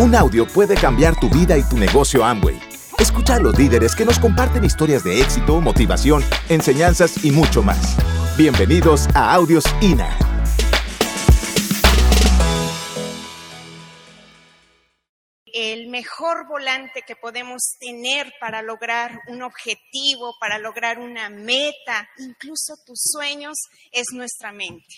Un audio puede cambiar tu vida y tu negocio Amway. Escucha a los líderes que nos comparten historias de éxito, motivación, enseñanzas y mucho más. Bienvenidos a Audios INA. El mejor volante que podemos tener para lograr un objetivo, para lograr una meta, incluso tus sueños, es nuestra mente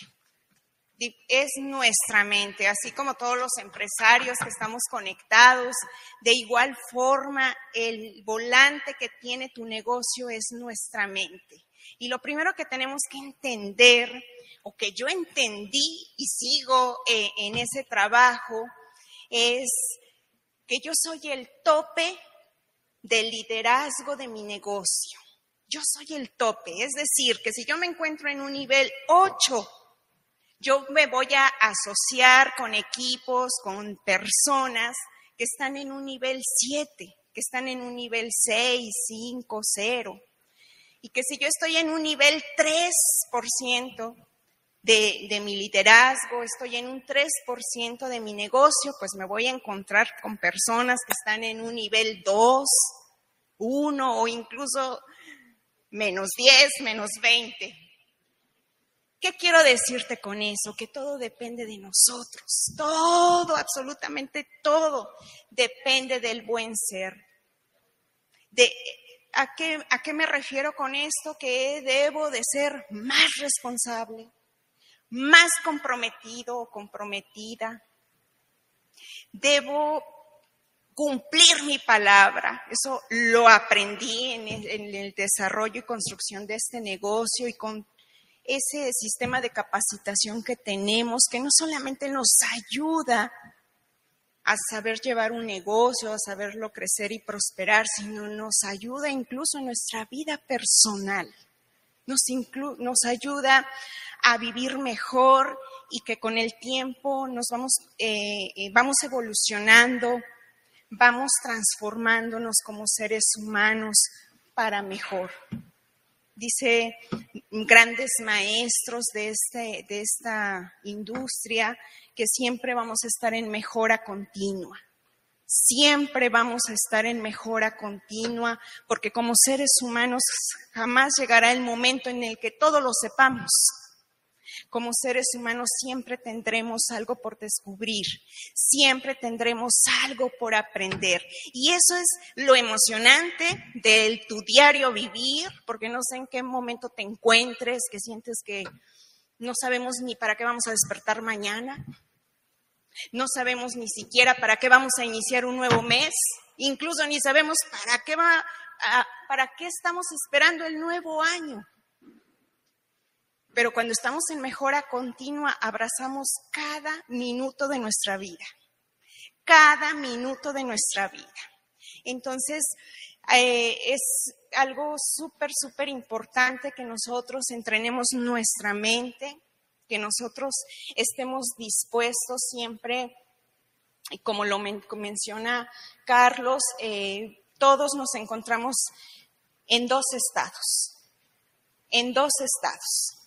es nuestra mente, así como todos los empresarios que estamos conectados. De igual forma, el volante que tiene tu negocio es nuestra mente. Y lo primero que tenemos que entender, o que yo entendí y sigo eh, en ese trabajo, es que yo soy el tope del liderazgo de mi negocio. Yo soy el tope, es decir, que si yo me encuentro en un nivel 8 yo me voy a asociar con equipos, con personas que están en un nivel 7, que están en un nivel 6, 5, 0. Y que si yo estoy en un nivel 3% de, de mi liderazgo, estoy en un 3% de mi negocio, pues me voy a encontrar con personas que están en un nivel 2, 1 o incluso menos 10, menos 20. ¿Qué quiero decirte con eso? Que todo depende de nosotros. Todo, absolutamente todo, depende del buen ser. De, ¿a, qué, ¿A qué me refiero con esto? Que debo de ser más responsable, más comprometido o comprometida. Debo cumplir mi palabra. Eso lo aprendí en el, desarrollo y construcción de este negocio y con ese sistema de capacitación que tenemos, que no solamente nos ayuda a saber llevar un negocio, a saberlo crecer y prosperar, sino nos ayuda incluso en nuestra vida personal. Nos, ayuda a vivir mejor y que con el tiempo nos vamos, eh, eh, vamos evolucionando, vamos transformándonos como seres humanos para mejor dice grandes maestros de, este, de esta industria, que siempre vamos a estar en mejora continua. Siempre vamos a estar en mejora continua, porque como seres humanos jamás llegará el momento en el que todo lo sepamos. Como seres humanos siempre tendremos algo por descubrir, siempre tendremos algo por aprender. Y eso es lo emocionante de tu diario vivir, porque no sé en qué momento te encuentres, que sientes que no sabemos ni para qué vamos a despertar mañana. No sabemos ni siquiera para qué vamos a iniciar un nuevo mes, incluso ni sabemos para qué va, para qué estamos esperando el nuevo año. Pero cuando estamos en mejora continua, abrazamos cada minuto de nuestra vida, cada minuto de nuestra vida. Entonces, eh, es algo súper, súper importante que nosotros entrenemos nuestra mente, que nosotros estemos dispuestos siempre, como lo menciona Carlos, eh, todos nos encontramos en dos estados, en dos estados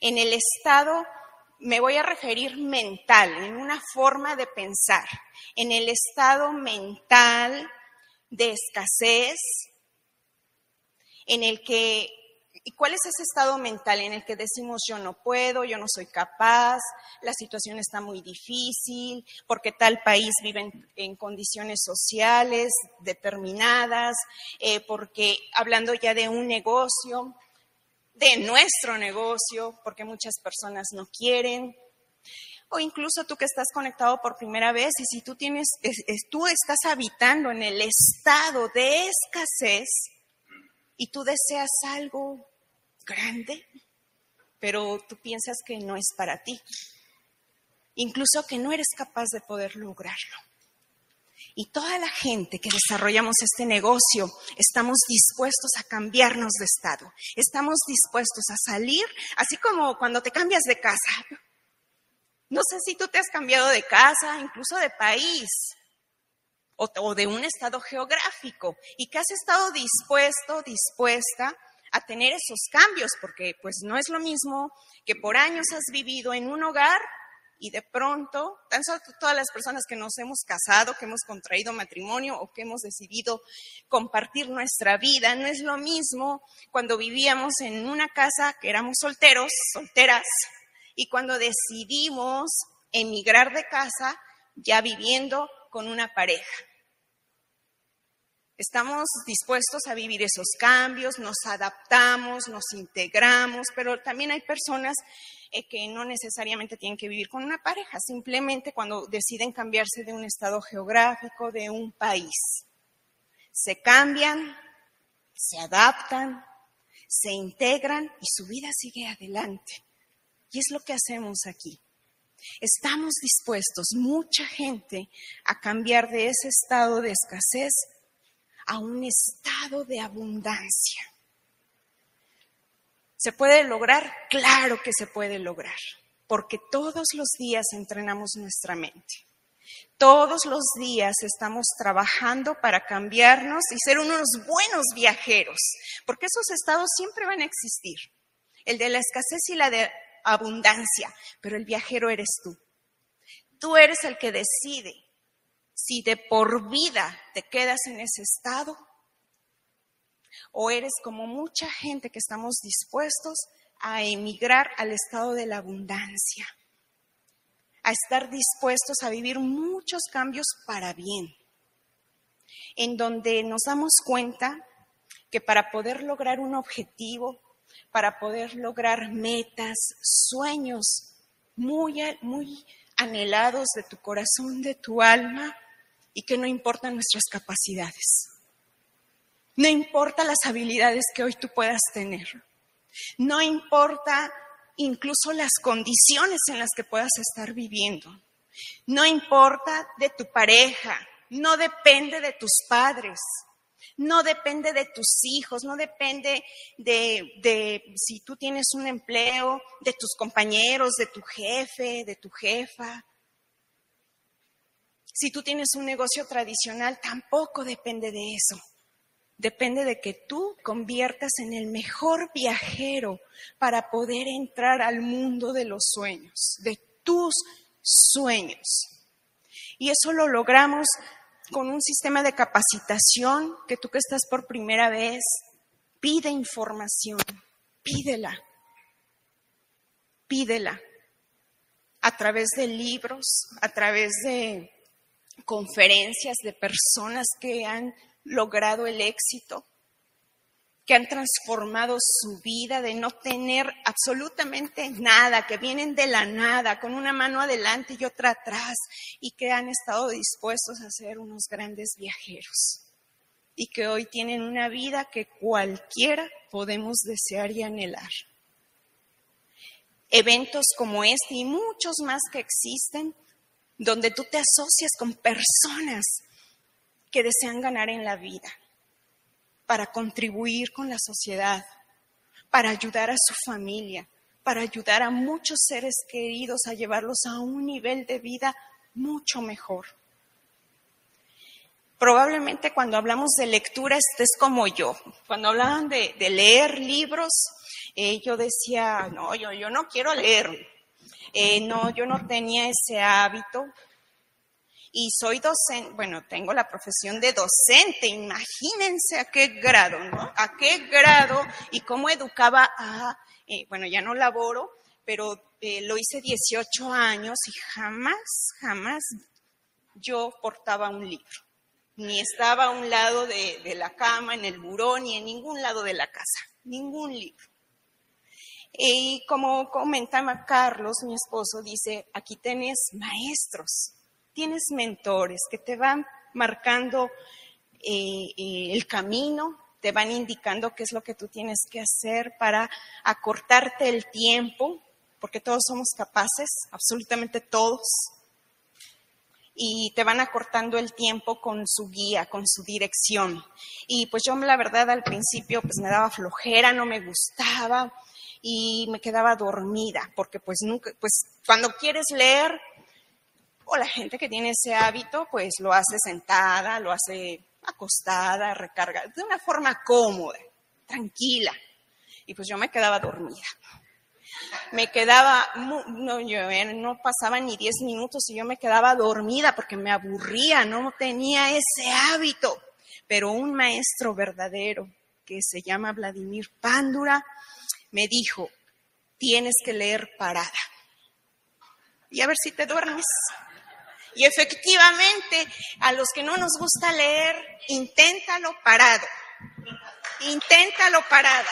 en el estado, me voy a referir mental, en una forma de pensar, en el estado mental de escasez, en el que, ¿y cuál es ese estado mental en el que decimos yo no puedo, yo no soy capaz, la situación está muy difícil, porque tal país vive en, condiciones sociales determinadas, eh, porque hablando ya de un negocio, de nuestro negocio, porque muchas personas no quieren. O incluso tú que estás conectado por primera vez y si tú tienes, tú estás habitando en el estado de escasez y tú deseas algo grande, pero tú piensas que no es para ti. Incluso que no eres capaz de poder lograrlo. Y toda la gente que desarrollamos este negocio estamos dispuestos a cambiarnos de estado, estamos dispuestos a salir, así como cuando te cambias de casa. No sé si tú te has cambiado de casa, incluso de país o, de un estado geográfico y que has estado dispuesto, dispuesta a tener esos cambios, porque pues no es lo mismo que por años has vivido en un hogar y de pronto, tan solo todas las personas que nos hemos casado, que hemos contraído matrimonio o que hemos decidido compartir nuestra vida, no es lo mismo cuando vivíamos en una casa que éramos solteros, solteras, y cuando decidimos emigrar de casa ya viviendo con una pareja. Estamos dispuestos a vivir esos cambios, nos adaptamos, nos integramos, pero también hay personas eh, que no necesariamente tienen que vivir con una pareja, simplemente cuando deciden cambiarse de un estado geográfico, de un país. Se cambian, se adaptan, se integran y su vida sigue adelante. Y es lo que hacemos aquí. Estamos dispuestos, mucha gente, a cambiar de ese estado de escasez a un estado de abundancia. ¿Se puede lograr? Claro que se puede lograr, porque todos los días entrenamos nuestra mente. Todos los días estamos trabajando para cambiarnos y ser unos buenos viajeros, porque esos estados siempre van a existir. El de la escasez y la de abundancia, pero el viajero eres tú. Tú eres el que decide si de por vida te quedas en ese estado o eres como mucha gente que estamos dispuestos a emigrar al estado de la abundancia, a estar dispuestos a vivir muchos cambios para bien, en donde nos damos cuenta que para poder lograr un objetivo, para poder lograr metas, sueños muy, muy anhelados de tu corazón, de tu alma, y que no importan nuestras capacidades. No importa las habilidades que hoy tú puedas tener. No importa incluso las condiciones en las que puedas estar viviendo. No importa de tu pareja. No depende de tus padres. No depende de tus hijos, no depende de, si tú tienes un empleo, de tus compañeros, de tu jefe, de tu jefa. Si tú tienes un negocio tradicional, tampoco depende de eso. Depende de que tú conviertas en el mejor viajero para poder entrar al mundo de los sueños, de tus sueños. Y eso lo logramos con un sistema de capacitación que tú que estás por primera vez, pide información, pídela, pídela a través de libros, a través de conferencias de personas que han logrado el éxito, que han transformado su vida de no tener absolutamente nada, que vienen de la nada, con una mano adelante y otra atrás, y que han estado dispuestos a ser unos grandes viajeros, y que hoy tienen una vida que cualquiera podemos desear y anhelar. Eventos como este y muchos más que existen donde tú te asocias con personas que desean ganar en la vida, para contribuir con la sociedad, para ayudar a su familia, para ayudar a muchos seres queridos a llevarlos a un nivel de vida mucho mejor. Probablemente cuando hablamos de lectura estés como yo. Cuando hablaban de, leer libros, eh, yo decía, no, yo, yo no quiero leer, eh, no, yo no tenía ese hábito y soy docente, bueno, tengo la profesión de docente, imagínense a qué grado, ¿no? A qué grado y cómo educaba a, eh, bueno, ya no laboro, pero eh, lo hice 18 años y jamás, jamás yo portaba un libro, ni estaba a un lado de, de la cama, en el buró, ni en ningún lado de la casa, ningún libro. Y como comentaba Carlos, mi esposo, dice, aquí tenés maestros, tienes mentores que te van marcando eh, eh, el camino, te van indicando qué es lo que tú tienes que hacer para acortarte el tiempo, porque todos somos capaces, absolutamente todos, y te van acortando el tiempo con su guía, con su dirección. Y pues yo la verdad al principio pues me daba flojera, no me gustaba, y me quedaba dormida, porque pues nunca, pues cuando quieres leer, o la gente que tiene ese hábito, pues lo hace sentada, lo hace acostada, recarga, de una forma cómoda, tranquila. Y pues yo me quedaba dormida. me quedaba, no, yo, eh, no pasaba ni 10 minutos y yo me quedaba dormida porque me aburría, no tenía ese hábito. Pero un maestro verdadero que se llama Vladimir Pándura me dijo, tienes que leer parada. Y a ver si te duermes. Y efectivamente, a los que no nos gusta leer, inténtalo parado. Inténtalo parada.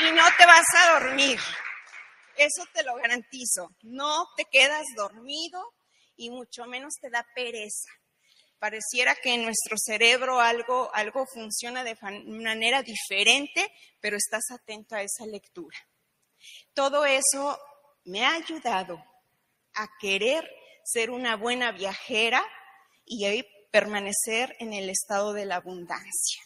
y no te vas a dormir. Eso te lo garantizo. No te quedas dormido y mucho menos te da pereza. Pareciera que en nuestro cerebro algo, algo funciona de manera diferente, pero estás atento a esa lectura. Todo eso me ha ayudado a querer ser una buena viajera y permanecer en el estado de la abundancia.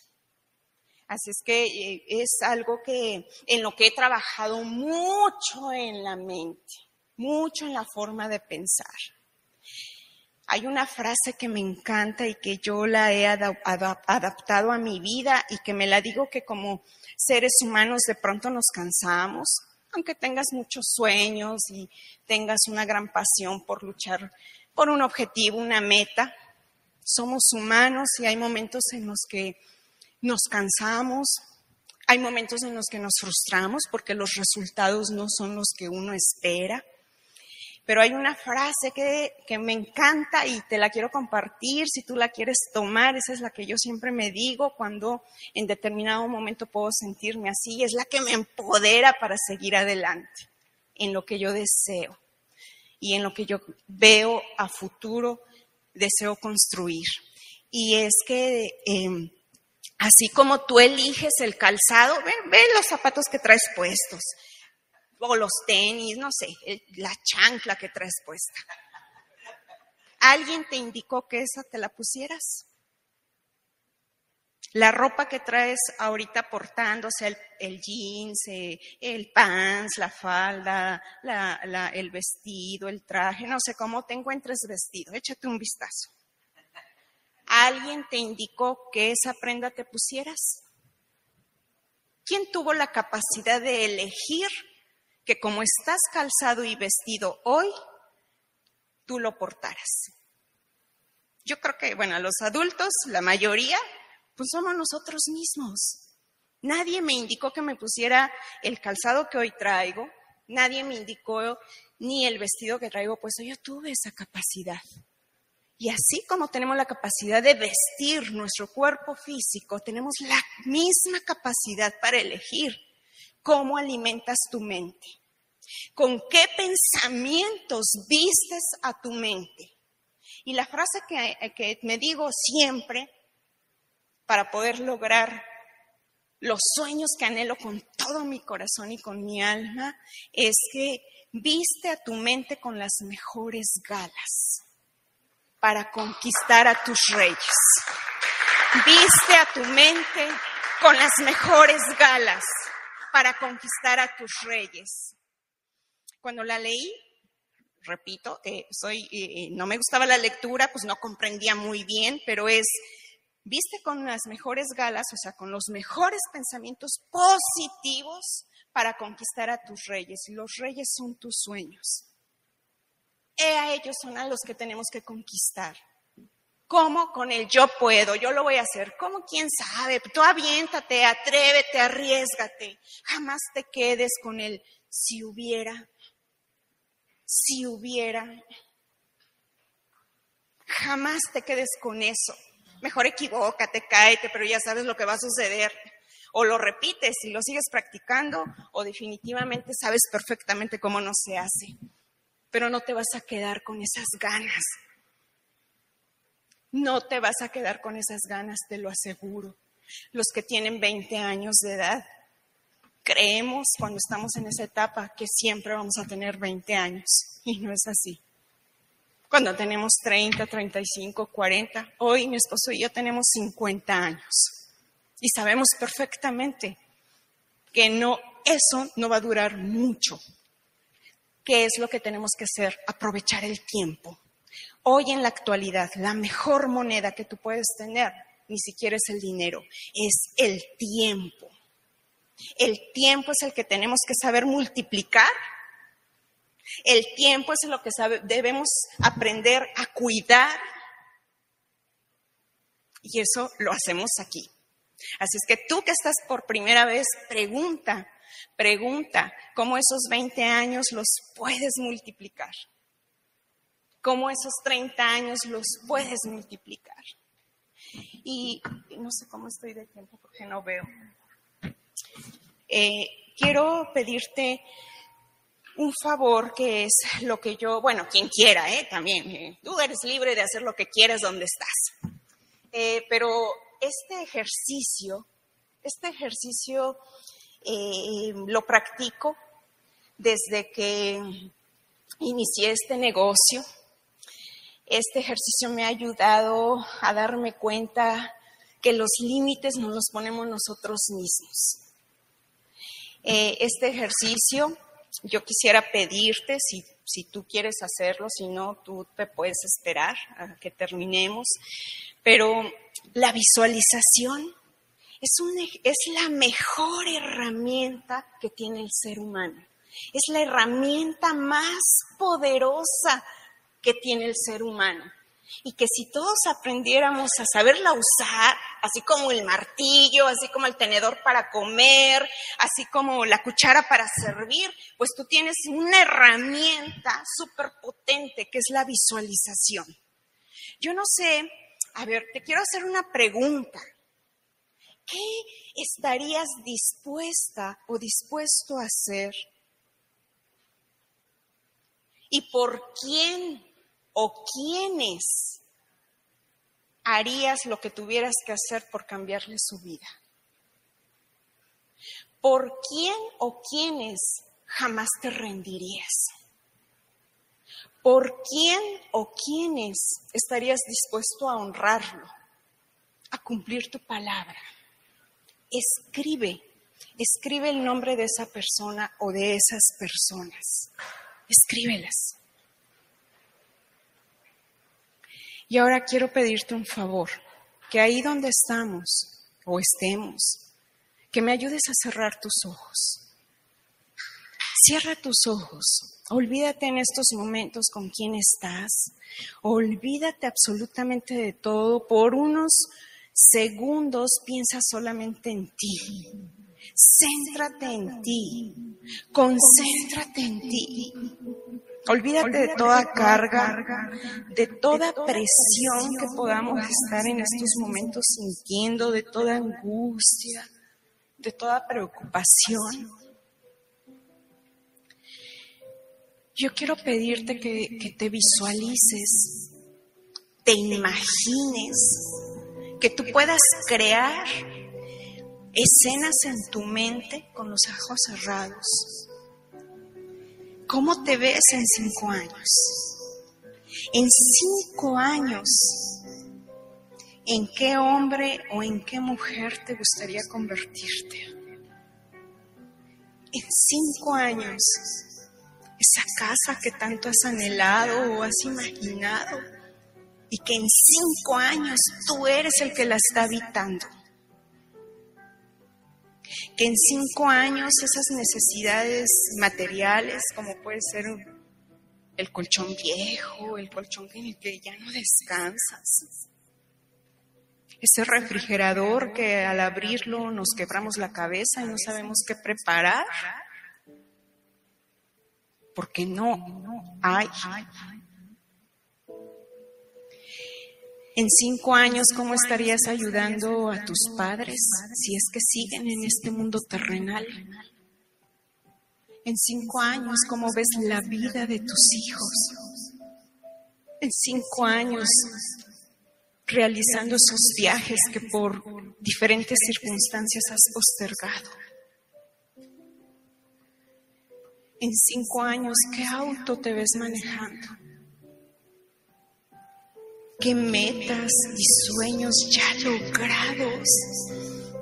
Así es que eh, es algo que en lo que he trabajado mucho en la mente, mucho en la forma de pensar. Hay una frase que me encanta y que yo la he adaptado a mi vida y que me la digo que como seres humanos de pronto nos cansamos, aunque tengas muchos sueños y tengas una gran pasión por luchar por un objetivo, una meta. Somos humanos y hay momentos en los que nos cansamos, hay momentos en los que nos frustramos porque los resultados no son los que uno espera. Pero hay una frase que, que, me encanta y te la quiero compartir, si tú la quieres tomar, esa es la que yo siempre me digo cuando en determinado momento puedo sentirme así, es la que me empodera para seguir adelante en lo que yo deseo y en lo que yo veo a futuro, deseo construir. Y es que em, Así como tú eliges el calzado, ve, los zapatos que traes puestos, o los tenis, no sé, la chancla que traes puesta. ¿Alguien te indicó que esa te la pusieras? La ropa que traes ahorita portando, o sea, el, jeans, eh, el pants, la falda, el vestido, el traje, no sé cómo te encuentres vestido, échate un vistazo. ¿Alguien te indicó que esa prenda te pusieras? ¿Quién tuvo la capacidad de elegir que como estás calzado y vestido hoy, tú lo portaras? Yo creo que, bueno, los adultos, la mayoría, pues somos nosotros mismos. Nadie me indicó que me pusiera el calzado que hoy traigo, nadie me indicó ni el vestido que traigo, pues yo tuve esa capacidad. Y así como tenemos la capacidad de vestir nuestro cuerpo físico, tenemos la misma capacidad para elegir cómo alimentas tu mente, con qué pensamientos vistes a tu mente. Y la frase que, me digo siempre para poder lograr los sueños que anhelo con todo mi corazón y con mi alma es que viste a tu mente con las mejores galas para conquistar a tus reyes. Viste a tu mente con las mejores galas para conquistar a tus reyes. Cuando la leí, repito, eh, soy, no me gustaba la lectura, pues no comprendía muy bien, pero es, viste con las mejores galas, o sea, con los mejores pensamientos positivos para conquistar a tus reyes. Los reyes son tus sueños. He a ellos son a los que tenemos que conquistar. ¿Cómo? Con el yo puedo, yo lo voy a hacer. ¿Cómo? ¿Quién sabe? Tú aviéntate, atrévete, arriesgate. Jamás te quedes con el si hubiera, si hubiera. Jamás te quedes con eso. Mejor equivócate, cáete, pero ya sabes lo que va a suceder. O lo repites y lo sigues practicando, o definitivamente sabes perfectamente cómo no se hace pero no te vas a quedar con esas ganas. No te vas a quedar con esas ganas, te lo aseguro. Los que tienen 20 años de edad, creemos cuando estamos en esa etapa que siempre vamos a tener 20 años y no es así. Cuando tenemos 30, 35, 40, hoy mi esposo y yo tenemos 50 años y sabemos perfectamente que no eso no va a durar mucho. ¿Qué es lo que tenemos que hacer? Aprovechar el tiempo. Hoy en la actualidad, la mejor moneda que tú puedes tener ni siquiera es el dinero, es el tiempo. El tiempo es el que tenemos que saber multiplicar. El tiempo es lo que debemos aprender a cuidar. Y eso lo hacemos aquí. Así es que tú que estás por primera vez, pregunta, pregunta cómo esos 20 años los puedes multiplicar. Cómo esos 30 años los puedes multiplicar. Y no sé cómo estoy de tiempo porque no veo. Eh, quiero pedirte un favor que es lo que yo, bueno, quien quiera, ¿eh? también, eh, tú eres libre de hacer lo que quieras donde estás. Pero este ejercicio, este ejercicio lo practico desde que inicié este negocio. Este ejercicio me ha ayudado a darme cuenta que los límites nos los ponemos nosotros mismos. Eh, este ejercicio yo quisiera pedirte, si, si tú quieres hacerlo, si no, tú te puedes esperar a que terminemos, pero la visualización es, es la mejor herramienta que tiene el ser humano. Es la herramienta más poderosa que tiene el ser humano y que si todos aprendiéramos a saberla usar, así como el martillo, así como el tenedor para comer, así como la cuchara para servir, pues tú tienes una herramienta súper potente que es la visualización. Yo no sé, a ver, te quiero hacer una pregunta. ¿Qué estarías dispuesta o dispuesto a hacer? ¿Y por quién o quiénes harías lo que tuvieras que hacer por cambiarle su vida? ¿Por quién o quiénes jamás te rendirías? ¿Por quién o quiénes estarías dispuesto a honrarlo, a cumplir tu palabra? Escribe, escribe el nombre de esa persona o de esas personas. Escríbelas. Y ahora quiero pedirte un favor, que ahí donde estamos o estemos, que me ayudes a cerrar tus ojos. Cierra tus ojos. Olvídate en estos momentos con quién estás. Olvídate absolutamente de todo. Por unos segundos piensa solamente en ti. Céntrate en ti. Concéntrate en ti. Olvídate de toda carga, de toda presión que podamos estar en estos momentos sintiendo, de toda angustia, de toda preocupación. Yo quiero pedirte que, te visualices, te imagines, que tú puedas crear escenas en tu mente con los ojos cerrados ¿Cómo te ves en cinco años? En cinco años, ¿en qué hombre o en qué mujer te gustaría convertirte? En cinco años, esa casa que tanto has anhelado o has imaginado y que en cinco años tú eres el que la está habitando que en cinco años esas necesidades materiales, como puede ser el colchón viejo, el colchón que ya no descansas, ese refrigerador que al abrirlo nos quebramos la cabeza y no sabemos qué preparar, porque no hay En cinco años, ¿cómo estarías ayudando a tus padres si es que siguen en este mundo terrenal? En cinco años, ¿cómo ves la vida de tus hijos? En cinco años, realizando esos viajes que por diferentes circunstancias has postergado. En cinco años, ¿qué auto te ves manejando? Qué metas y sueños ya logrados,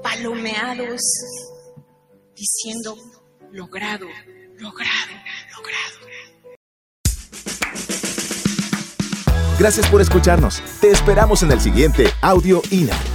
palomeados, diciendo, logrado, logrado, logrado. Gracias por escucharnos. Te esperamos en el siguiente Audio INA.